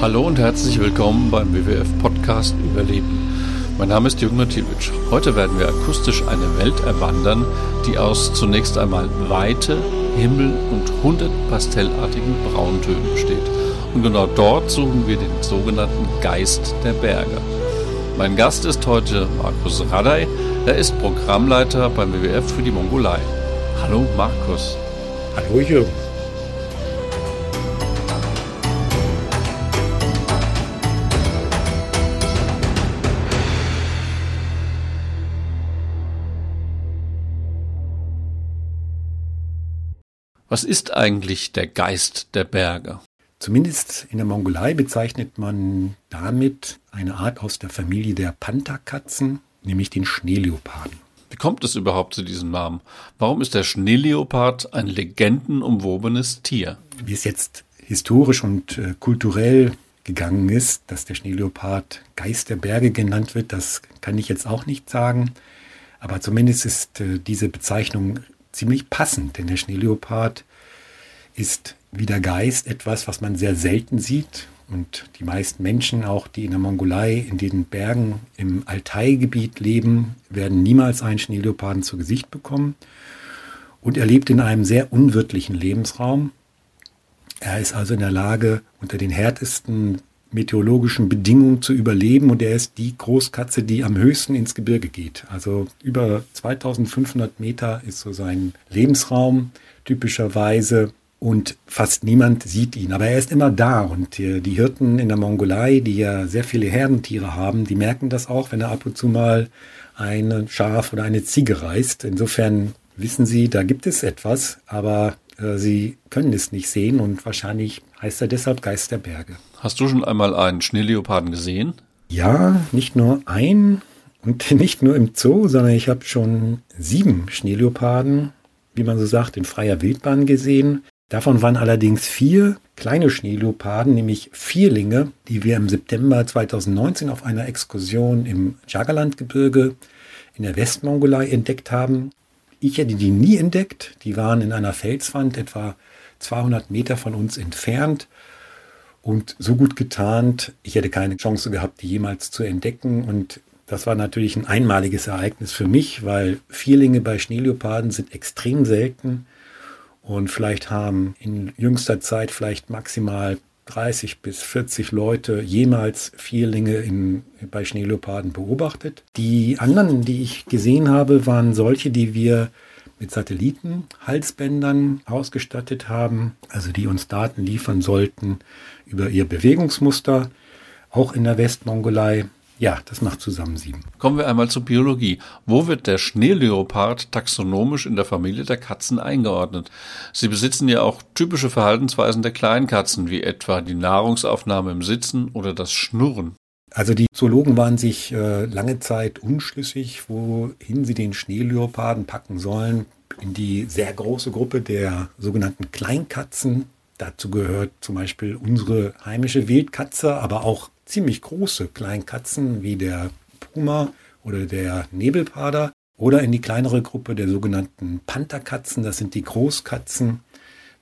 Hallo und herzlich willkommen beim WWF Podcast Überleben. Mein Name ist Jürgen Mathiewicz. Heute werden wir akustisch eine Welt erwandern, die aus zunächst einmal Weite, Himmel und hundert pastellartigen Brauntönen besteht. Und genau dort suchen wir den sogenannten Geist der Berge. Mein Gast ist heute Markus Radey. Er ist Programmleiter beim WWF für die Mongolei. Hallo Markus. Hallo Jürgen. Was ist eigentlich der Geist der Berge? Zumindest in der Mongolei bezeichnet man damit eine Art aus der Familie der Pantherkatzen, nämlich den Schneeleoparden. Wie kommt es überhaupt zu diesem Namen? Warum ist der Schneeleopard ein legendenumwobenes Tier? Wie es jetzt historisch und äh, kulturell gegangen ist, dass der Schneeleopard Geist der Berge genannt wird, das kann ich jetzt auch nicht sagen. Aber zumindest ist äh, diese Bezeichnung ziemlich passend, denn der Schneeleopard ist wie der Geist etwas, was man sehr selten sieht. Und die meisten Menschen, auch die in der Mongolei, in den Bergen im Altai-Gebiet leben, werden niemals einen Schneeleoparden zu Gesicht bekommen. Und er lebt in einem sehr unwirtlichen Lebensraum. Er ist also in der Lage, unter den härtesten meteorologischen Bedingungen zu überleben und er ist die Großkatze, die am höchsten ins Gebirge geht. Also über 2500 Meter ist so sein Lebensraum typischerweise und fast niemand sieht ihn. Aber er ist immer da und die, Hirten in der Mongolei, die ja sehr viele Herdentiere haben, die merken das auch, wenn er ab und zu mal ein Schaf oder eine Ziege reißt. Insofern wissen sie, da gibt es etwas, aber äh, sie können es nicht sehen und wahrscheinlich heißt er deshalb Geist der Berge. Hast du schon einmal einen Schneeleoparden gesehen? Ja, nicht nur ein und nicht nur im Zoo, sondern ich habe schon sieben Schneeleoparden, wie man so sagt, in freier Wildbahn gesehen. Davon waren allerdings vier kleine Schneeleoparden, nämlich Vierlinge, die wir im September 2019 auf einer Exkursion im Jagalandgebirge in der Westmongolei entdeckt haben. Ich hätte die nie entdeckt. Die waren in einer Felswand etwa 200 Meter von uns entfernt und so gut getarnt, ich hätte keine Chance gehabt, die jemals zu entdecken. Und das war natürlich ein einmaliges Ereignis für mich, weil Vierlinge bei Schneeleoparden sind extrem selten und vielleicht haben in jüngster Zeit vielleicht maximal 30 bis 40 Leute jemals Vierlinge in, bei Schneeleoparden beobachtet. Die anderen, die ich gesehen habe, waren solche, die wir mit Satellitenhalsbändern ausgestattet haben, also die uns Daten liefern sollten über ihr Bewegungsmuster, auch in der Westmongolei. Ja, das macht zusammen sieben. Kommen wir einmal zur Biologie. Wo wird der Schneeleopard taxonomisch in der Familie der Katzen eingeordnet? Sie besitzen ja auch typische Verhaltensweisen der Kleinkatzen, wie etwa die Nahrungsaufnahme im Sitzen oder das Schnurren. Also die Zoologen waren sich äh, lange Zeit unschlüssig, wohin sie den Schneeleoparden packen sollen. In die sehr große Gruppe der sogenannten Kleinkatzen. Dazu gehört zum Beispiel unsere heimische Wildkatze, aber auch ziemlich große Kleinkatzen wie der Puma oder der Nebelpader. Oder in die kleinere Gruppe der sogenannten Pantherkatzen. Das sind die Großkatzen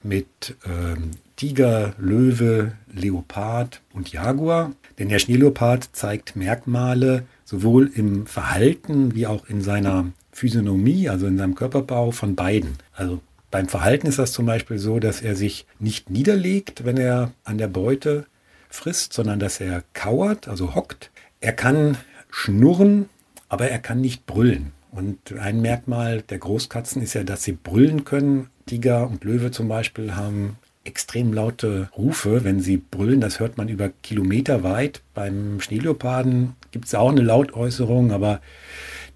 mit ähm, Tiger, Löwe, Leopard und Jaguar. Denn der Schneeleopard zeigt Merkmale sowohl im Verhalten wie auch in seiner Physiognomie, also in seinem Körperbau von beiden. Also beim Verhalten ist das zum Beispiel so, dass er sich nicht niederlegt, wenn er an der Beute frisst, sondern dass er kauert, also hockt. Er kann schnurren, aber er kann nicht brüllen. Und ein Merkmal der Großkatzen ist ja, dass sie brüllen können. Tiger und Löwe zum Beispiel haben extrem laute Rufe, wenn sie brüllen. Das hört man über Kilometer weit. Beim Schneeleoparden gibt es auch eine Lautäußerung, aber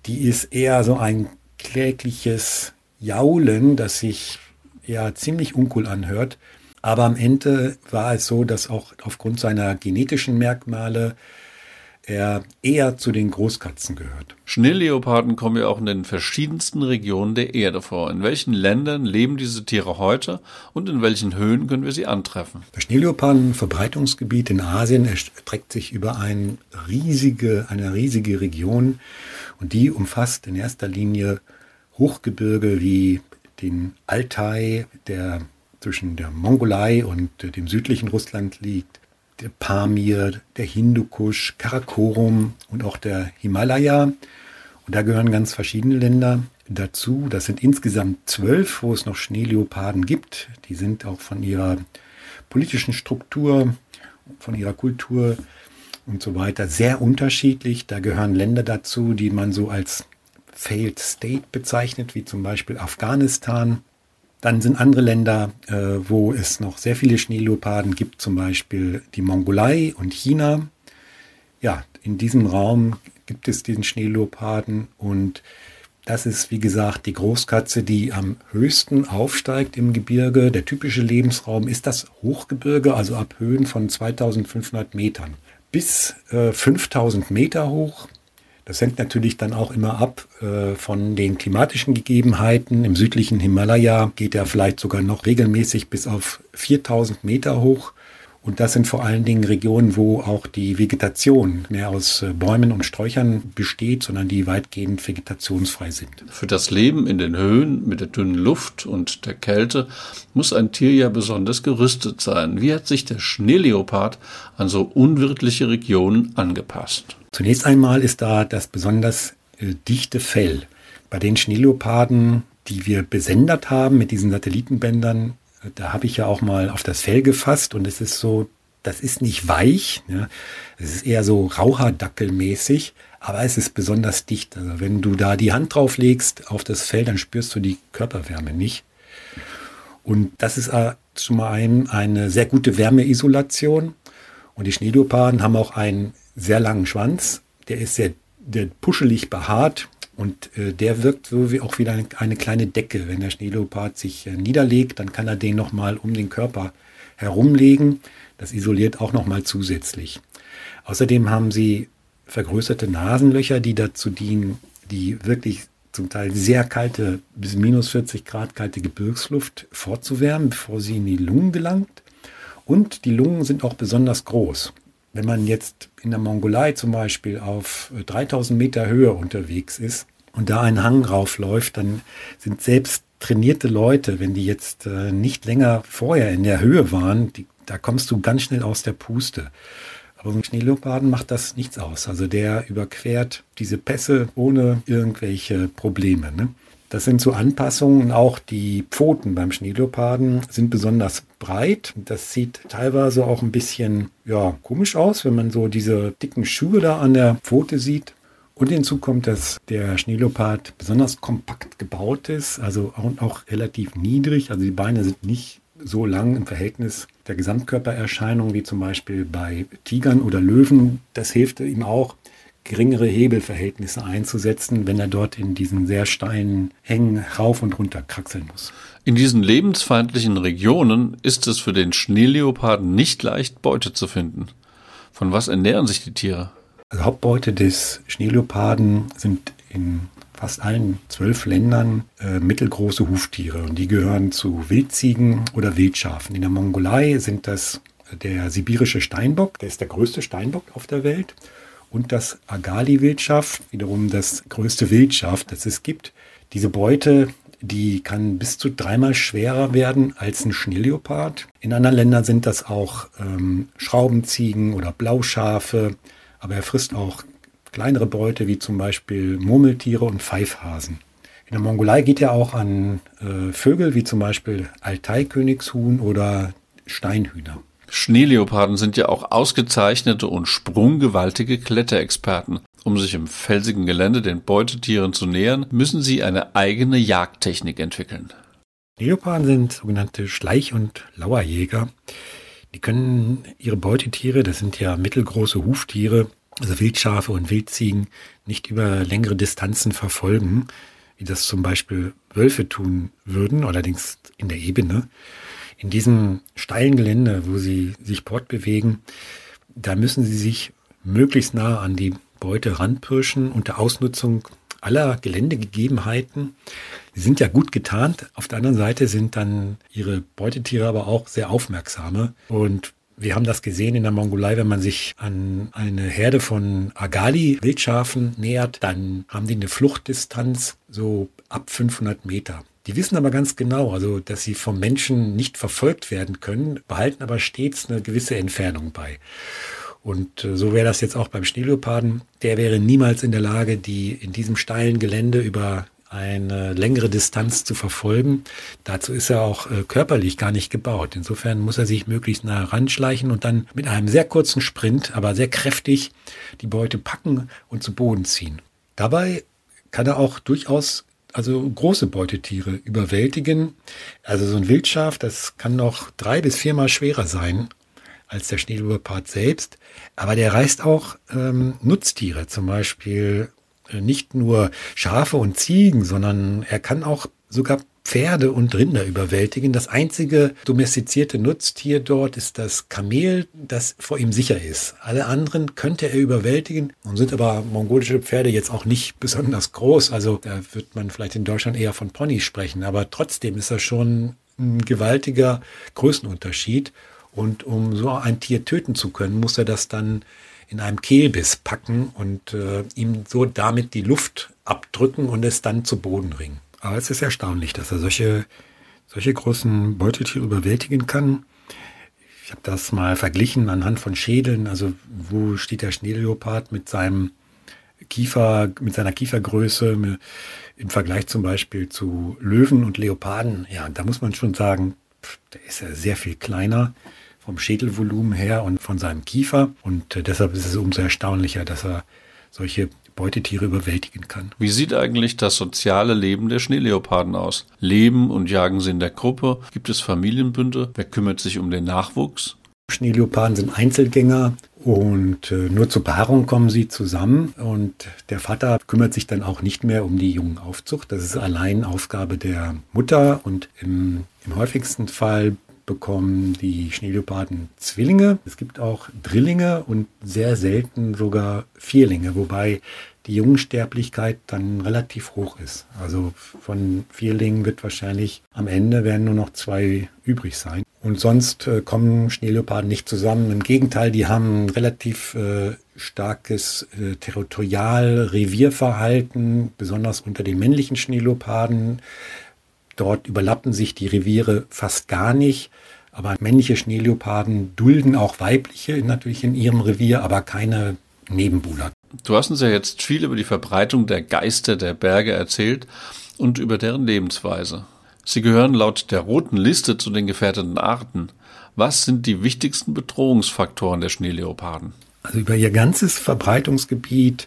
die ist eher so ein klägliches Jaulen, das sich ja ziemlich uncool anhört. Aber am Ende war es so, dass auch aufgrund seiner genetischen Merkmale er eher zu den Großkatzen gehört. Schneeleoparden kommen ja auch in den verschiedensten Regionen der Erde vor. In welchen Ländern leben diese Tiere heute und in welchen Höhen können wir sie antreffen? Das Schneeleoparden-Verbreitungsgebiet in Asien erstreckt sich über ein riesige, eine riesige Region und die umfasst in erster Linie Hochgebirge wie den Altai, der zwischen der Mongolei und dem südlichen Russland liegt, der Pamir, der Hindukusch, Karakorum und auch der Himalaya. Und da gehören ganz verschiedene Länder dazu. Das sind insgesamt zwölf, wo es noch Schneeleoparden gibt. Die sind auch von ihrer politischen Struktur, von ihrer Kultur und so weiter sehr unterschiedlich. Da gehören Länder dazu, die man so als Failed State bezeichnet, wie zum Beispiel Afghanistan. Dann sind andere Länder, äh, wo es noch sehr viele Schneeleoparden gibt, zum Beispiel die Mongolei und China. Ja, in diesem Raum gibt es diesen Schneeleoparden und das ist, wie gesagt, die Großkatze, die am höchsten aufsteigt im Gebirge. Der typische Lebensraum ist das Hochgebirge, also ab Höhen von 2500 Metern bis äh, 5000 Meter hoch. Das hängt natürlich dann auch immer ab äh, von den klimatischen Gegebenheiten. Im südlichen Himalaya geht er vielleicht sogar noch regelmäßig bis auf 4000 Meter hoch. Und das sind vor allen Dingen Regionen, wo auch die Vegetation mehr aus äh, Bäumen und Sträuchern besteht, sondern die weitgehend vegetationsfrei sind. Für das Leben in den Höhen mit der dünnen Luft und der Kälte muss ein Tier ja besonders gerüstet sein. Wie hat sich der Schneeleopard an so unwirtliche Regionen angepasst? Zunächst einmal ist da das besonders äh, dichte Fell. Bei den Schneeleoparden, die wir besendet haben mit diesen Satellitenbändern, da habe ich ja auch mal auf das Fell gefasst und es ist so, das ist nicht weich, ja. es ist eher so Raucherdackelmäßig, aber es ist besonders dicht. Also wenn du da die Hand drauf legst auf das Fell, dann spürst du die Körperwärme nicht. Und das ist zum einen eine sehr gute Wärmeisolation. Und die Schneeleoparden haben auch einen sehr langen Schwanz. Der ist sehr der puschelig behaart. Und äh, der wirkt so wie auch wieder eine, eine kleine Decke. Wenn der Schneeleopard sich äh, niederlegt, dann kann er den nochmal um den Körper herumlegen. Das isoliert auch nochmal zusätzlich. Außerdem haben sie vergrößerte Nasenlöcher, die dazu dienen, die wirklich zum Teil sehr kalte, bis minus 40 Grad kalte Gebirgsluft vorzuwärmen, bevor sie in die Lungen gelangt. Und die Lungen sind auch besonders groß. Wenn man jetzt in der Mongolei zum Beispiel auf 3000 Meter Höhe unterwegs ist und da einen Hang raufläuft, dann sind selbst trainierte Leute, wenn die jetzt äh, nicht länger vorher in der Höhe waren, die, da kommst du ganz schnell aus der Puste. Aber ein Schneeleoparden macht das nichts aus. Also der überquert diese Pässe ohne irgendwelche Probleme. Ne? Das sind so Anpassungen. Auch die Pfoten beim Schneeleoparden sind besonders breit. Das sieht teilweise auch ein bisschen ja, komisch aus, wenn man so diese dicken Schuhe da an der Pfote sieht. Und hinzu kommt, dass der Schneeleopard besonders kompakt gebaut ist, also auch, auch relativ niedrig. Also die Beine sind nicht so lang im Verhältnis der Gesamtkörpererscheinung wie zum Beispiel bei Tigern oder Löwen. Das hilft ihm auch, geringere Hebelverhältnisse einzusetzen, wenn er dort in diesen sehr steilen Hängen rauf und runter kraxeln muss. In diesen lebensfeindlichen Regionen ist es für den Schneeleoparden nicht leicht, Beute zu finden. Von was ernähren sich die Tiere? Also Hauptbeute des Schneeleoparden sind in fast allen zwölf Ländern äh, mittelgroße Huftiere und die gehören zu Wildziegen oder Wildschafen. In der Mongolei sind das der sibirische Steinbock, der ist der größte Steinbock auf der Welt und das Agali-Wildschaf, wiederum das größte Wildschaf, das es gibt. Diese Beute, die kann bis zu dreimal schwerer werden als ein Schneeleopard. In anderen Ländern sind das auch ähm, Schraubenziegen oder Blauschafe, aber er frisst auch kleinere Beute wie zum Beispiel Murmeltiere und Pfeifhasen. In der Mongolei geht er auch an äh, Vögel wie zum Beispiel Altai-Königshuhn oder Steinhühner. Schneeleoparden sind ja auch ausgezeichnete und sprunggewaltige Kletterexperten. Um sich im felsigen Gelände den Beutetieren zu nähern, müssen sie eine eigene Jagdtechnik entwickeln. Leoparden sind sogenannte Schleich- und Lauerjäger. Die können ihre Beutetiere, das sind ja mittelgroße Huftiere, also Wildschafe und Wildziegen, nicht über längere Distanzen verfolgen, wie das zum Beispiel Wölfe tun würden, allerdings in der Ebene in diesem steilen Gelände, wo sie sich fortbewegen, da müssen sie sich möglichst nah an die Beute ranpirschen unter Ausnutzung aller Geländegegebenheiten. Sie sind ja gut getarnt. Auf der anderen Seite sind dann ihre Beutetiere aber auch sehr aufmerksame. Und wir haben das gesehen in der Mongolei, wenn man sich an eine Herde von Agali-Wildschafen nähert, dann haben die eine Fluchtdistanz so ab 500 Meter. Die wissen aber ganz genau, also dass sie vom Menschen nicht verfolgt werden können, behalten aber stets eine gewisse Entfernung bei. Und äh, so wäre das jetzt auch beim Schneeleoparden. Der wäre niemals in der Lage, die in diesem steilen Gelände über eine längere Distanz zu verfolgen. Dazu ist er auch äh, körperlich gar nicht gebaut. Insofern muss er sich möglichst nah heranschleichen und dann mit einem sehr kurzen Sprint, aber sehr kräftig die Beute packen und zu Boden ziehen. Dabei kann er auch durchaus also große Beutetiere überwältigen. Also so ein Wildschaf, das kann noch drei bis viermal schwerer sein als der Schneeleopard selbst. Aber der reißt auch ähm, Nutztiere, zum Beispiel äh, nicht nur Schafe und Ziegen, sondern er kann auch sogar Pferde und Rinder überwältigen. Das einzige domestizierte Nutztier dort ist das Kamel, das vor ihm sicher ist. Alle anderen könnte er überwältigen. Nun sind aber mongolische Pferde jetzt auch nicht besonders groß. Also da wird man vielleicht in Deutschland eher von Ponys sprechen. Aber trotzdem ist das schon ein gewaltiger Größenunterschied. Und um so ein Tier töten zu können, muss er das dann in einem Kehlbiss packen und äh, ihm so damit die Luft abdrücken und es dann zu Boden ringen. Aber es ist erstaunlich, dass er solche, solche großen Beuteltiere überwältigen kann. Ich habe das mal verglichen anhand von Schädeln. Also wo steht der Schneeleopard mit seinem Kiefer, mit seiner Kiefergröße im Vergleich zum Beispiel zu Löwen und Leoparden? Ja, da muss man schon sagen, der ist ja sehr viel kleiner vom Schädelvolumen her und von seinem Kiefer. Und äh, deshalb ist es umso erstaunlicher, dass er solche Beutetiere überwältigen kann. Wie sieht eigentlich das soziale Leben der Schneeleoparden aus? Leben und jagen sie in der Gruppe? Gibt es Familienbünde? Wer kümmert sich um den Nachwuchs? Schneeleoparden sind Einzelgänger und äh, nur zur Paarung kommen sie zusammen und der Vater kümmert sich dann auch nicht mehr um die Jungenaufzucht. Das ist allein Aufgabe der Mutter und im, im häufigsten Fall bekommen die Schneeleoparden Zwillinge. Es gibt auch Drillinge und sehr selten sogar Vierlinge, wobei die Jungensterblichkeit dann relativ hoch ist. Also von Vierlingen wird wahrscheinlich am Ende werden nur noch zwei übrig sein. Und sonst äh, kommen Schneeleoparden nicht zusammen. Im Gegenteil, die haben ein relativ äh, starkes äh, Territorial-Revierverhalten, besonders unter den männlichen Schneeleoparden. Dort überlappen sich die Reviere fast gar nicht. Aber männliche Schneeleoparden dulden auch weibliche natürlich in ihrem Revier, aber keine Nebenbuhler. Du hast uns ja jetzt viel über die Verbreitung der Geister der Berge erzählt und über deren Lebensweise. Sie gehören laut der roten Liste zu den gefährdeten Arten. Was sind die wichtigsten Bedrohungsfaktoren der Schneeleoparden? Also über ihr ganzes Verbreitungsgebiet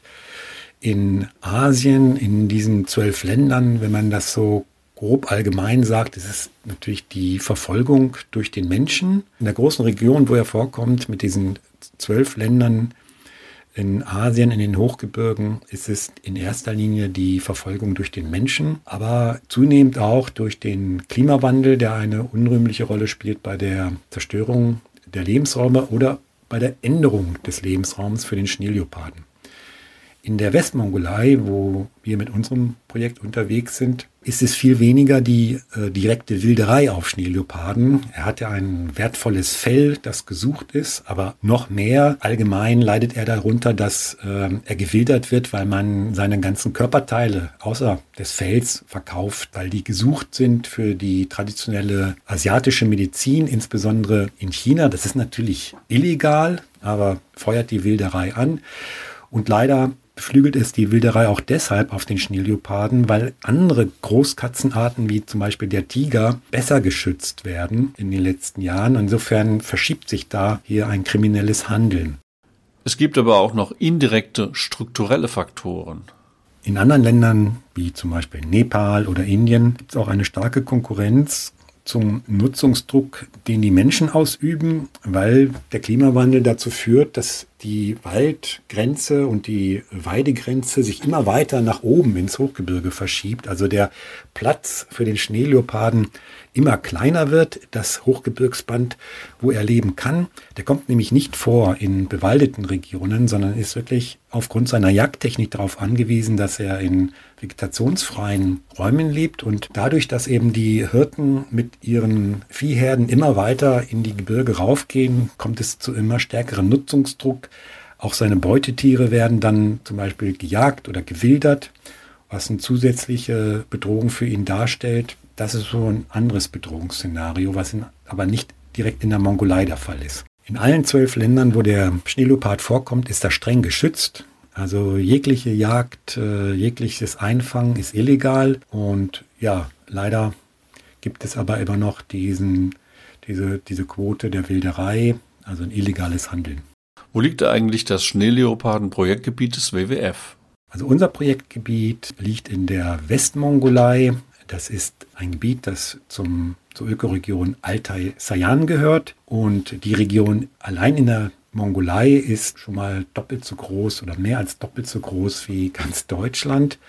in Asien, in diesen zwölf Ländern, wenn man das so grob allgemein sagt, ist es natürlich die Verfolgung durch den Menschen. In der großen Region, wo er vorkommt, mit diesen zwölf Ländern in Asien, in den Hochgebirgen, ist es in erster Linie die Verfolgung durch den Menschen, aber zunehmend auch durch den Klimawandel, der eine unrühmliche Rolle spielt bei der Zerstörung der Lebensräume oder bei der Änderung des Lebensraums für den Schneeleoparden. In der Westmongolei, wo wir mit unserem Projekt unterwegs sind, ist es viel weniger die äh, direkte Wilderei auf Schneeleoparden. Er hat ja ein wertvolles Fell, das gesucht ist, aber noch mehr allgemein leidet er darunter, dass äh, er gewildert wird, weil man seine ganzen Körperteile außer des Fells verkauft, weil die gesucht sind für die traditionelle asiatische Medizin, insbesondere in China. Das ist natürlich illegal, aber feuert die Wilderei an. Und leider beflügelt es die Wilderei auch deshalb auf den Schneeleoparden, weil andere Großkatzenarten wie zum Beispiel der Tiger besser geschützt werden in den letzten Jahren. Insofern verschiebt sich da hier ein kriminelles Handeln. Es gibt aber auch noch indirekte strukturelle Faktoren. In anderen Ländern, wie zum Beispiel Nepal oder Indien, gibt es auch eine starke Konkurrenz zum Nutzungsdruck, den die Menschen ausüben, weil der Klimawandel dazu führt, dass die Waldgrenze und die Weidegrenze sich immer weiter nach oben ins Hochgebirge verschiebt. Also der Platz für den Schneeleoparden immer kleiner wird, das Hochgebirgsband, wo er leben kann. Der kommt nämlich nicht vor in bewaldeten Regionen, sondern ist wirklich aufgrund seiner Jagdtechnik darauf angewiesen, dass er in vegetationsfreien Räumen lebt und dadurch, dass eben die Hirten mit ihren Viehherden immer weiter in die Gebirge raufgehen, kommt es zu immer stärkerem Nutzungsdruck. Auch seine Beutetiere werden dann zum Beispiel gejagt oder gewildert. was eine zusätzliche Bedrohung für ihn darstellt, das ist so ein anderes Bedrohungsszenario, was in, aber nicht direkt in der Mongolei der Fall ist. In allen zwölf Ländern, wo der Schneeleopard vorkommt, ist er streng geschützt. Also jegliche Jagd, äh, jegliches Einfangen ist illegal und ja, leider gibt es aber immer noch diesen, diese, diese Quote der Wilderei, also ein illegales Handeln. Wo liegt eigentlich das Schneeleoparden-Projektgebiet des WWF? Also unser Projektgebiet liegt in der Westmongolei. Das ist ein Gebiet, das zum, zur Ökoregion Altai-Sayan gehört. Und die Region allein in der Mongolei ist schon mal doppelt so groß oder mehr als doppelt so groß wie ganz Deutschland.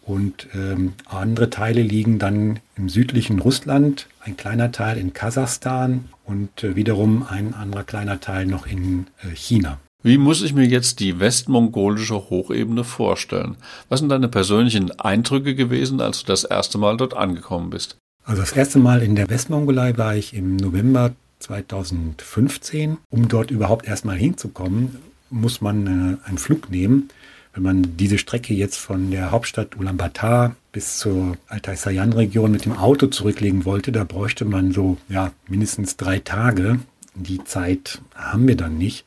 Und ähm, andere Teile liegen dann im südlichen Russland, ein kleiner Teil in Kasachstan und äh, wiederum ein anderer kleiner Teil noch in äh, China. Wie muss ich mir jetzt die westmongolische Hochebene vorstellen? Was sind deine persönlichen Eindrücke gewesen, als du das erste Mal dort angekommen bist? Also das erste Mal in der Westmongolei war ich im November 2015. Um dort überhaupt erstmal hinzukommen, muss man äh, einen Flug nehmen. Wenn man diese Strecke jetzt von der Hauptstadt Ulaanbaatar bis zur Altai-Sayan-Region mit dem Auto zurücklegen wollte, da bräuchte man so ja, mindestens drei Tage. Die Zeit haben wir dann nicht.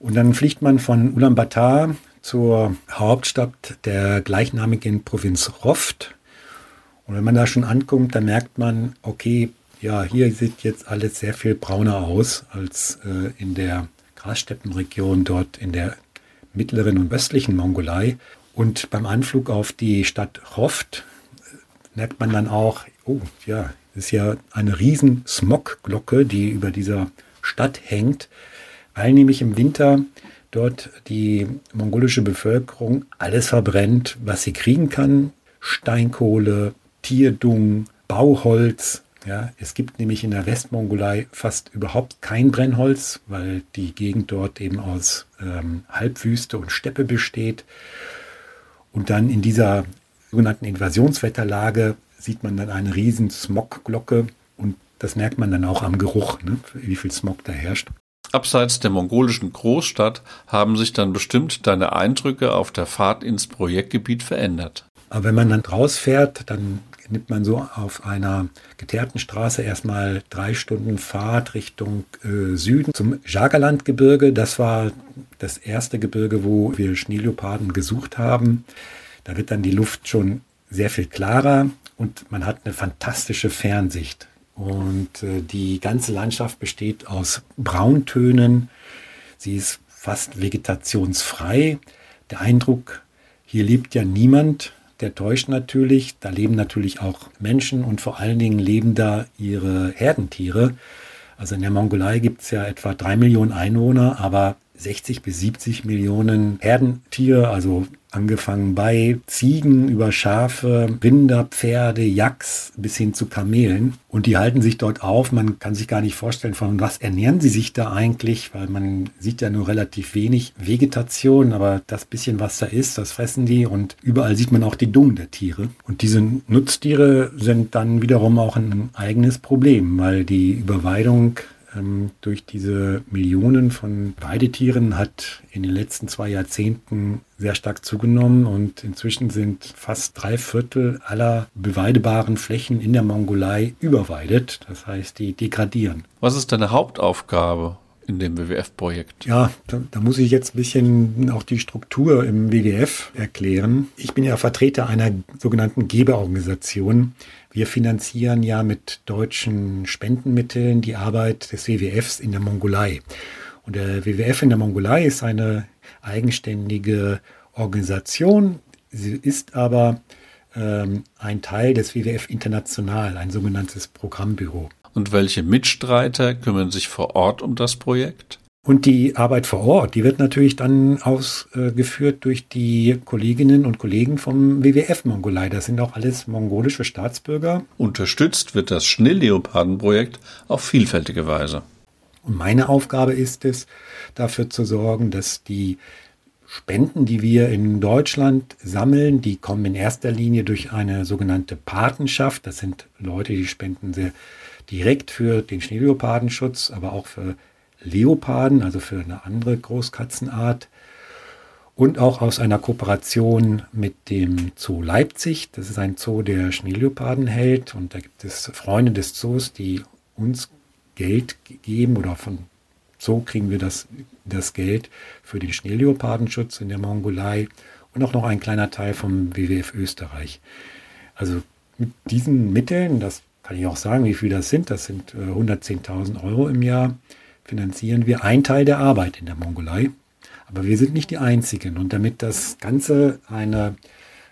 Und dann fliegt man von Ulaanbaatar zur Hauptstadt der gleichnamigen Provinz Roft. Und wenn man da schon ankommt, dann merkt man, okay, ja, hier sieht jetzt alles sehr viel brauner aus als äh, in der Grassteppenregion dort in der mittleren und westlichen Mongolei. Und beim Anflug auf die Stadt Roft merkt man dann auch, oh ja, ist ja eine riesen Smogglocke, die über dieser Stadt hängt, weil nämlich im Winter dort die mongolische Bevölkerung alles verbrennt, was sie kriegen kann. Steinkohle, Tierdung, Bauholz, ja, es gibt nämlich in der Westmongolei fast überhaupt kein Brennholz, weil die Gegend dort eben aus ähm, Halbwüste und Steppe besteht. Und dann in dieser sogenannten Invasionswetterlage sieht man dann eine riesen Smogglocke und das merkt man dann auch am Geruch, ne, wie viel Smog da herrscht. Abseits der mongolischen Großstadt haben sich dann bestimmt deine Eindrücke auf der Fahrt ins Projektgebiet verändert. Aber wenn man dann rausfährt, dann nimmt man so auf einer geteerten Straße erstmal drei Stunden Fahrt Richtung äh, Süden zum Jagalandgebirge. Das war das erste Gebirge, wo wir Schneeleoparden gesucht haben. Da wird dann die Luft schon sehr viel klarer und man hat eine fantastische Fernsicht. Und äh, die ganze Landschaft besteht aus Brauntönen. Sie ist fast vegetationsfrei. Der Eindruck, hier lebt ja niemand der täuscht natürlich. Da leben natürlich auch Menschen und vor allen Dingen leben da ihre Herdentiere. Also in der Mongolei gibt es ja etwa drei Millionen Einwohner, aber 60 bis 70 Millionen Herdentiere, also angefangen bei Ziegen über Schafe, Rinder, Pferde, Yaks bis hin zu Kamelen. Und die halten sich dort auf. Man kann sich gar nicht vorstellen, von was ernähren sie sich da eigentlich, weil man sieht ja nur relativ wenig Vegetation, aber das bisschen, was da ist, das fressen die und überall sieht man auch die Dung der Tiere. Und diese Nutztiere sind dann wiederum auch ein eigenes Problem, weil die Überweidung durch diese Millionen von Weidetieren hat in den letzten zwei Jahrzehnten sehr stark zugenommen und inzwischen sind fast drei Viertel aller beweidebaren Flächen in der Mongolei überweidet. Das heißt, die degradieren. Was ist deine Hauptaufgabe? In dem WWF-Projekt? Ja, da, da, muss ich jetzt ein bisschen auch die Struktur im WWF erklären. Ich bin ja Vertreter einer sogenannten Geberorganisation, wir finanzieren ja mit deutschen Spendenmitteln die Arbeit des WWFs in der Mongolei. Und der WWF in der Mongolei ist eine eigenständige Organisation. Sie ist aber ähm, ein Teil des WWF International, ein sogenanntes Programmbüro. Und welche Mitstreiter kümmern sich vor Ort um das Projekt? Und die Arbeit vor Ort, die wird natürlich dann ausgeführt durch die Kolleginnen und Kollegen vom WWF Mongolei. Das sind auch alles mongolische Staatsbürger. Unterstützt wird das Schnellleopardenprojekt auf vielfältige Weise. Und meine Aufgabe ist es, dafür zu sorgen, dass die Spenden, die wir in Deutschland sammeln, die kommen in erster Linie durch eine sogenannte Patenschaft. Das sind Leute, die spenden sehr direkt für den Schneeleopardenschutz, aber auch für Leoparden, also für eine andere Großkatzenart. und auch aus einer Kooperation mit dem Zoo Leipzig. Das ist ein Zoo, der Schneeleoparden hält und da gibt es Freunde des Zoos, die uns Geld geben oder von Zoo kriegen wir das, das Geld für den Schneeleopardenschutz in der Mongolei und auch noch ein kleiner Teil vom WWF Österreich. Also mit diesen Mitteln, das kann ich auch sagen, wie viel das sind, das sind 110.000 äh, Euro im Jahr, finanzieren wir einen Teil der Arbeit in der Mongolei. Aber wir sind nicht die Einzigen. Und damit das Ganze eine,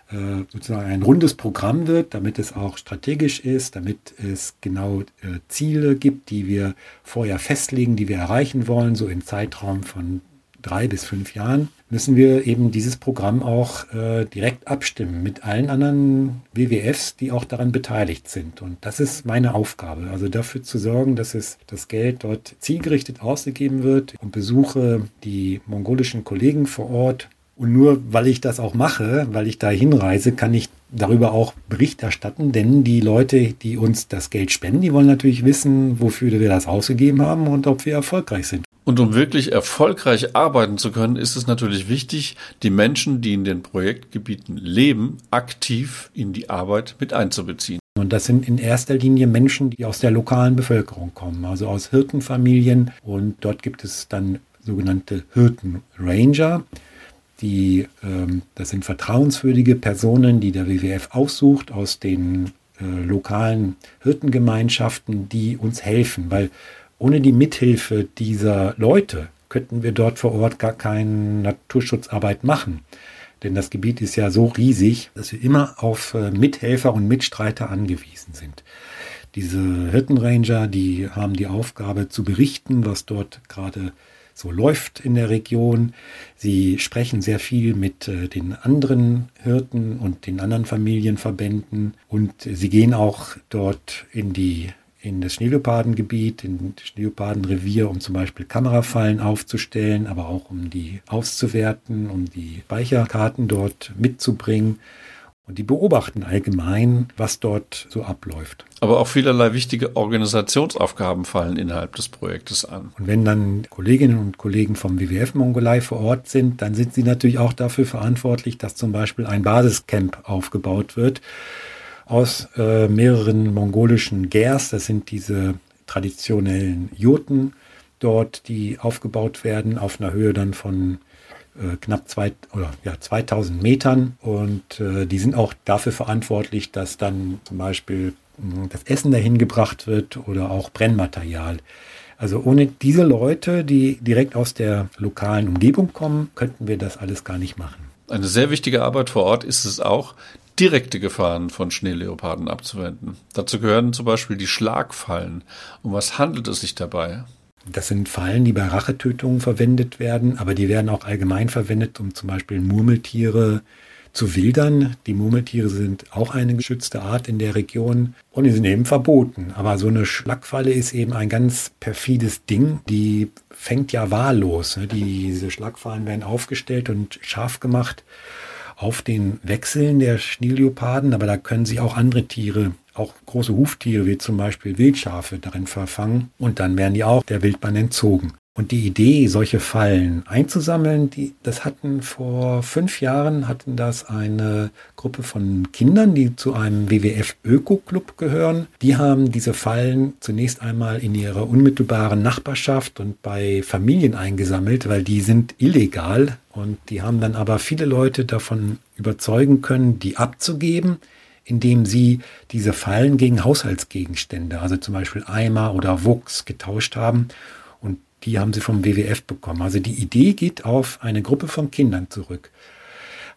äh, sozusagen ein rundes Programm wird, damit es auch strategisch ist, damit es genau äh, Ziele gibt, die wir vorher festlegen, die wir erreichen wollen, so im Zeitraum von drei bis fünf Jahren, müssen wir eben dieses Programm auch äh, direkt abstimmen mit allen anderen WWFs, die auch daran beteiligt sind. Und das ist meine Aufgabe, also dafür zu sorgen, dass es das Geld dort zielgerichtet ausgegeben wird und besuche die mongolischen Kollegen vor Ort. Und nur weil ich das auch mache, weil ich da hinreise, kann ich darüber auch Bericht erstatten, denn die Leute, die uns das Geld spenden, die wollen natürlich wissen, wofür wir das ausgegeben haben und ob wir erfolgreich sind. Und um wirklich erfolgreich arbeiten zu können, ist es natürlich wichtig, die Menschen, die in den Projektgebieten leben, aktiv in die Arbeit mit einzubeziehen. Und das sind in erster Linie Menschen, die aus der lokalen Bevölkerung kommen, also aus Hirtenfamilien. Und dort gibt es dann sogenannte Hirtenranger. Die, ähm, das sind vertrauenswürdige Personen, die der WWF aussucht aus den äh, lokalen Hirtengemeinschaften, die uns helfen, weil ohne die Mithilfe dieser Leute könnten wir dort vor Ort gar keine Naturschutzarbeit machen. Denn das Gebiet ist ja so riesig, dass wir immer auf äh, Mithelfer und Mitstreiter angewiesen sind. Diese Hirtenranger, die haben die Aufgabe zu berichten, was dort gerade so läuft in der Region. Sie sprechen sehr viel mit äh, den anderen Hirten und den anderen Familienverbänden und sie gehen auch dort in die in das Schneeleopardengebiet, in das Schneeleopardenrevier, um zum Beispiel Kamerafallen aufzustellen, aber auch um die auszuwerten, um die Speicherkarten dort mitzubringen. Und die beobachten allgemein, was dort so abläuft. Aber auch vielerlei wichtige Organisationsaufgaben fallen innerhalb des Projektes an. Und wenn dann Kolleginnen und Kollegen vom WWF Mongolei vor Ort sind, dann sind sie natürlich auch dafür verantwortlich, dass zum Beispiel ein Basiscamp aufgebaut wird aus äh, mehreren mongolischen Gers. Das sind diese traditionellen Jurten dort, die aufgebaut werden auf einer Höhe dann von äh, knapp zwei, oder, ja, 2000 Metern. Und äh, die sind auch dafür verantwortlich, dass dann zum Beispiel mh, das Essen dahin gebracht wird oder auch Brennmaterial. Also ohne diese Leute, die direkt aus der lokalen Umgebung kommen, könnten wir das alles gar nicht machen. Eine sehr wichtige Arbeit vor Ort ist es auch, direkte Gefahren von Schneeleoparden abzuwenden. Dazu gehören zum Beispiel die Schlagfallen. Um was handelt es sich dabei? Das sind Fallen, die bei Rachetötungen verwendet werden, aber die werden auch allgemein verwendet, um zum Beispiel Murmeltiere zu wildern. Die Murmeltiere sind auch eine geschützte Art in der Region und die sind eben verboten. Aber so eine Schlagfalle ist eben ein ganz perfides Ding. Die fängt ja wahllos. Ne? Diese Schlagfallen werden aufgestellt und scharf gemacht auf den Wechseln der Schneeleoparden, aber da können sich auch andere Tiere, auch große Huftiere wie zum Beispiel Wildschafe darin verfangen und dann werden die auch der Wildbahn entzogen. Und die Idee, solche Fallen einzusammeln, die, das hatten vor fünf Jahren hatten das eine Gruppe von Kindern, die zu einem WWF Öko-Club gehören. Die haben diese Fallen zunächst einmal in ihrer unmittelbaren Nachbarschaft und bei Familien eingesammelt, weil die sind illegal. Und die haben dann aber viele Leute davon überzeugen können, die abzugeben indem sie diese Fallen gegen Haushaltsgegenstände, also zum Beispiel Eimer oder Wuchs, getauscht haben die haben sie vom WWF bekommen. Also die Idee geht auf eine Gruppe von Kindern zurück.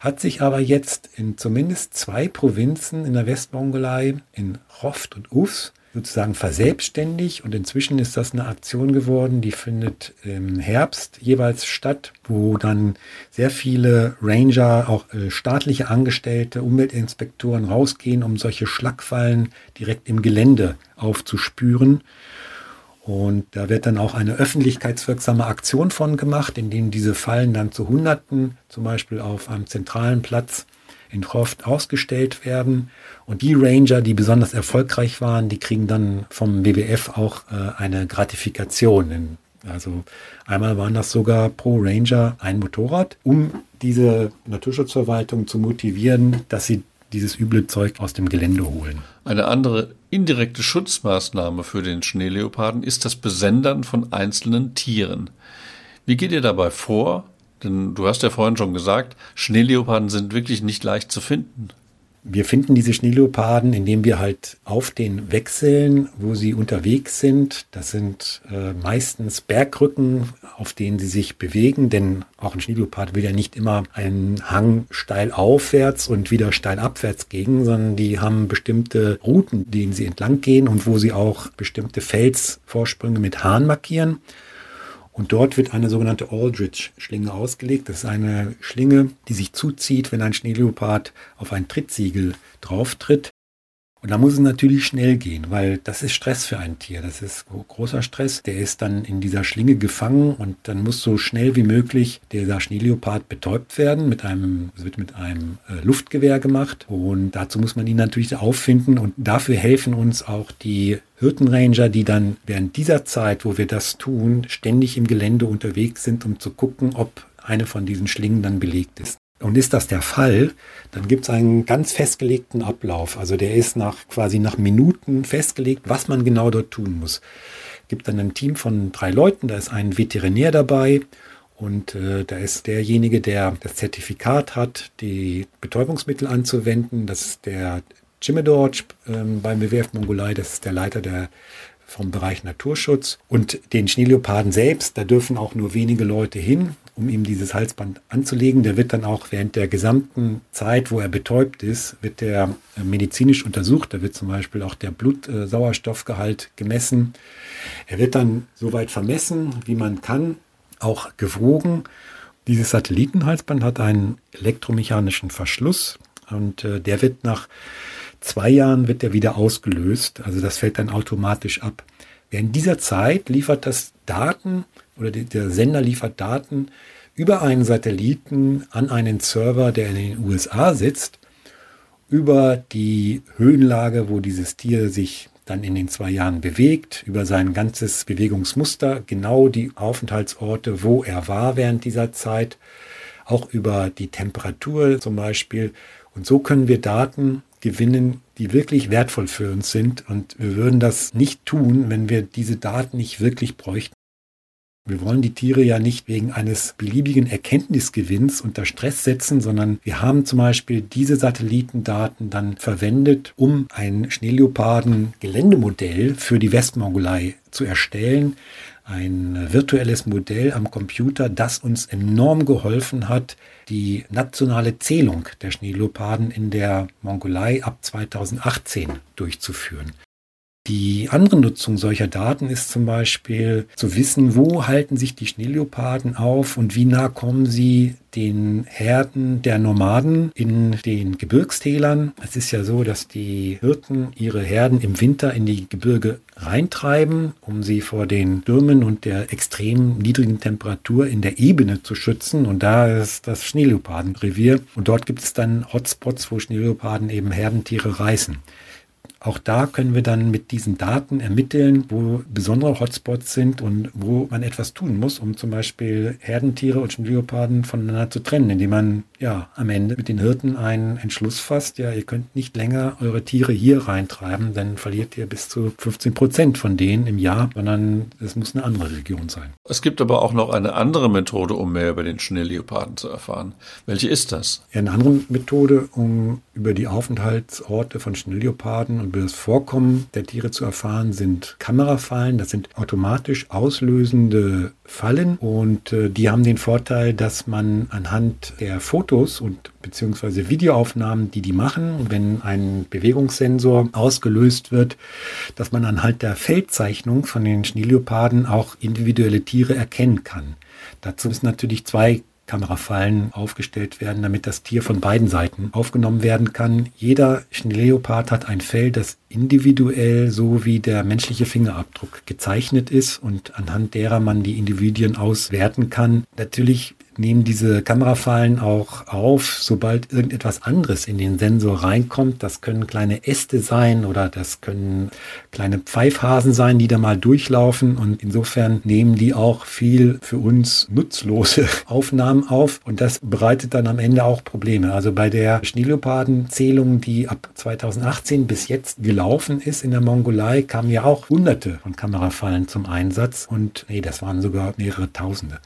Hat sich aber jetzt in zumindest zwei Provinzen in der Westmongolei, in Roft und Ufs, sozusagen verselbstständig und inzwischen ist das eine Aktion geworden, die findet im Herbst jeweils statt, wo dann sehr viele Ranger, auch äh, staatliche Angestellte, Umweltinspektoren rausgehen, um solche Schlagfallen direkt im Gelände aufzuspüren und da wird dann auch eine öffentlichkeitswirksame Aktion von gemacht, in denen diese Fallen dann zu Hunderten, zum Beispiel auf einem zentralen Platz in Croft ausgestellt werden. Und die Ranger, die besonders erfolgreich waren, die kriegen dann vom WWF auch äh, eine Gratifikation Also einmal waren das sogar pro Ranger ein Motorrad, um diese Naturschutzverwaltung zu motivieren, dass sie dieses üble Zeug aus dem Gelände holen. Eine andere indirekte Schutzmaßnahme für den Schneeleoparden ist das Besendern von einzelnen Tieren. Wie geht ihr dabei vor? Denn du hast ja vorhin schon gesagt, Schneeleoparden sind wirklich nicht leicht zu finden. Wir finden diese Schneeleoparden, indem wir halt auf den Wechseln, wo sie unterwegs sind, das sind äh, meistens Bergrücken, auf denen sie sich bewegen, denn auch ein Schneeleopard will ja nicht immer einen Hang steil aufwärts und wieder steil abwärts gehen, sondern die haben bestimmte Routen, denen sie entlang gehen und wo sie auch bestimmte Felsvorsprünge mit Haaren markieren. Und dort wird eine sogenannte Aldrich-Schlinge ausgelegt. Das ist eine Schlinge, die sich zuzieht, wenn ein Schneeleopard auf ein Trittsiegel drauftritt. Und da muss es natürlich schnell gehen, weil das ist Stress für ein Tier. Das ist großer Stress. Der ist dann in dieser Schlinge gefangen und dann muss so schnell wie möglich dieser Schneeleopard betäubt werden. Mit einem, es wird mit einem äh, Luftgewehr gemacht und dazu muss man ihn natürlich auffinden und dafür helfen uns auch die Hirtenranger, die dann während dieser Zeit, wo wir das tun, ständig im Gelände unterwegs sind, um zu gucken, ob eine von diesen Schlingen dann belegt ist. Und ist das der Fall, dann gibt es einen ganz festgelegten Ablauf. Also der ist nach quasi nach Minuten festgelegt, was man genau dort tun muss. Es gibt dann ein Team von drei Leuten, da ist ein Veterinär dabei und äh, da ist derjenige, der das Zertifikat hat, die Betäubungsmittel anzuwenden. Das ist der Chimedorj ähm, beim WWF Mongolei, das ist der Leiter der vom Bereich Naturschutz. Und den Schneeleoparden selbst, da dürfen auch nur wenige Leute hin, um ihm dieses Halsband anzulegen. Der wird dann auch während der gesamten Zeit, wo er betäubt ist, wird der äh, medizinisch untersucht. Da wird zum Beispiel auch der Blutsauerstoffgehalt gemessen. Er wird dann soweit vermessen, wie man kann, auch gewogen. Dieses Satellitenhalsband hat einen elektromechanischen Verschluss und äh, der wird nach zwei Jahren wird der wieder ausgelöst. Also das fällt dann automatisch ab. Während dieser Zeit liefert das Daten oder der Sender liefert Daten über einen Satelliten an einen Server, der in den USA sitzt, über die Höhenlage, wo dieses Tier sich dann in den zwei Jahren bewegt, über sein ganzes Bewegungsmuster, genau die Aufenthaltsorte, wo er war während dieser Zeit, auch über die Temperatur zum Beispiel. Und so können wir Daten gewinnen, die wirklich wertvoll für uns sind. Und wir würden das nicht tun, wenn wir diese Daten nicht wirklich bräuchten. Wir wollen die Tiere ja nicht wegen eines beliebigen Erkenntnisgewinns unter Stress setzen, sondern wir haben zum Beispiel diese Satellitendaten dann verwendet, um ein Schneeleoparden-Geländemodell für die Westmongolei zu erstellen, ein virtuelles Modell am Computer, das uns enorm geholfen hat, die nationale Zählung der Schneeleoparden in der Mongolei ab 2018 durchzuführen. Die andere Nutzung solcher Daten ist zum Beispiel zu wissen, wo halten sich die Schneeleoparden auf und wie nah kommen sie den Herden der Nomaden in den Gebirgstälern. Es ist ja so, dass die Hirten ihre Herden im Winter in die Gebirge reintreiben, um sie vor den Stürmen und der extrem niedrigen Temperatur in der Ebene zu schützen. Und da ist das Schneeleopardenrevier. Und dort gibt es dann Hotspots, wo Schneeleoparden eben Herdentiere reißen. Auch da können wir dann mit diesen Daten ermitteln, wo besondere Hotspots sind und wo man etwas tun muss, um zum Beispiel Herdentiere und Leoparden voneinander zu trennen, indem man ja am Ende mit den Hirten einen Entschluss fasst, ja, ihr könnt nicht länger eure Tiere hier reintreiben, dann verliert ihr bis zu 15 Prozent von denen im Jahr, sondern es muss eine andere Region sein. Es gibt aber auch noch eine andere Methode, um mehr über den Schneeleoparden zu erfahren. Welche ist das? Ja, eine andere Methode, um über die Aufenthaltsorte von Schneeleoparden und über das Vorkommen der Tiere zu erfahren, sind Kamerafallen. Das sind automatisch auslösende Fallen und äh, die haben den Vorteil, dass man anhand der Fotos und beziehungsweise Videoaufnahmen, die die machen, wenn ein Bewegungssensor ausgelöst wird, dass man anhand der Feldzeichnung von den Schneeleoparden auch individuelle Tiere erkennen kann. Dazu müssen natürlich zwei Kamerafallen aufgestellt werden, damit das Tier von beiden Seiten aufgenommen werden kann. Jeder Schneeleopard hat ein Fell, das individuell so wie der menschliche Fingerabdruck gezeichnet ist und anhand derer man die Individuen auswerten kann. Natürlich nehmen diese Kamerafallen auch auf, sobald irgendetwas anderes in den Sensor reinkommt. Das können kleine Äste sein oder das können kleine Pfeifhasen sein, die da mal durchlaufen. Und insofern nehmen die auch viel für uns nutzlose Aufnahmen auf. Und das bereitet dann am Ende auch Probleme. Also bei der Schneeleopardenzählung, die ab 2018 bis jetzt gelaufen ist in der Mongolei, kamen ja auch hunderte von Kamerafallen zum Einsatz. Und nee, das waren sogar mehrere Tausende.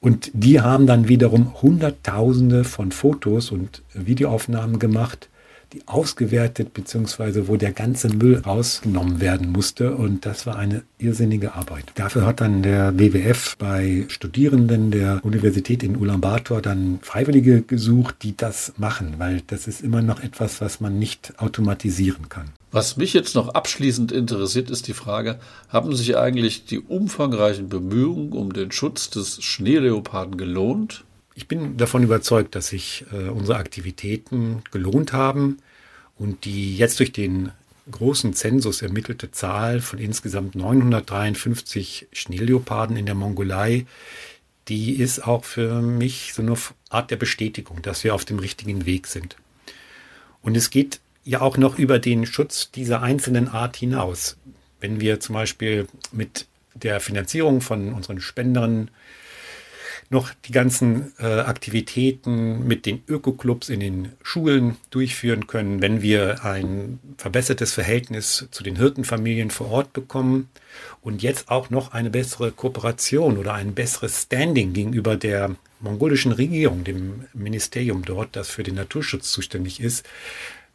Und die haben dann wiederum Hunderttausende von Fotos und Videoaufnahmen gemacht, die ausgewertet bzw. wo der ganze Müll rausgenommen werden musste. Und das war eine irrsinnige Arbeit. Dafür hat dann der WWF bei Studierenden der Universität in Ulaanbaatar dann Freiwillige gesucht, die das machen, weil das ist immer noch etwas, was man nicht automatisieren kann. Was mich jetzt noch abschließend interessiert, ist die Frage, haben sich eigentlich die umfangreichen Bemühungen um den Schutz des Schneeleoparden gelohnt? Ich bin davon überzeugt, dass sich äh, unsere Aktivitäten gelohnt haben und die jetzt durch den großen Zensus ermittelte Zahl von insgesamt 953 Schneeleoparden in der Mongolei, die ist auch für mich so eine Art der Bestätigung, dass wir auf dem richtigen Weg sind. Und es geht ja auch noch über den Schutz dieser einzelnen Art hinaus. Wenn wir zum Beispiel mit der Finanzierung von unseren Spendern noch die ganzen äh, Aktivitäten mit den Ökoclubs in den Schulen durchführen können, wenn wir ein verbessertes Verhältnis zu den Hirtenfamilien vor Ort bekommen und jetzt auch noch eine bessere Kooperation oder ein besseres Standing gegenüber der mongolischen Regierung, dem Ministerium dort, das für den Naturschutz zuständig ist,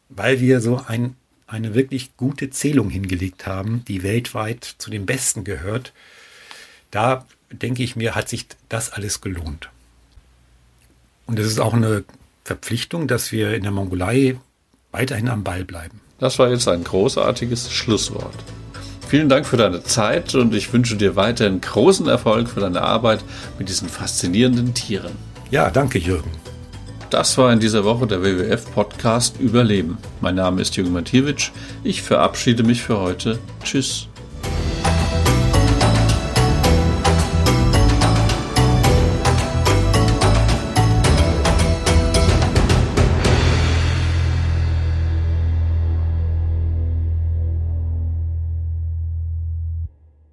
weil wir so ein, eine wirklich gute Zählung hingelegt haben, die weltweit zu den besten gehört. Da denke ich mir, hat sich das alles gelohnt. Und es ist auch eine Verpflichtung, dass wir in der Mongolei weiterhin am Ball bleiben. Das war jetzt ein großartiges Schlusswort. Vielen Dank für deine Zeit und ich wünsche dir weiterhin großen Erfolg für deine Arbeit mit diesen faszinierenden Tieren. Ja, danke Jürgen. Das war in dieser Woche der WWF-Podcast Überleben. Mein Name ist Jürgen Mathiewicz. Ich verabschiede mich für heute. Tschüss.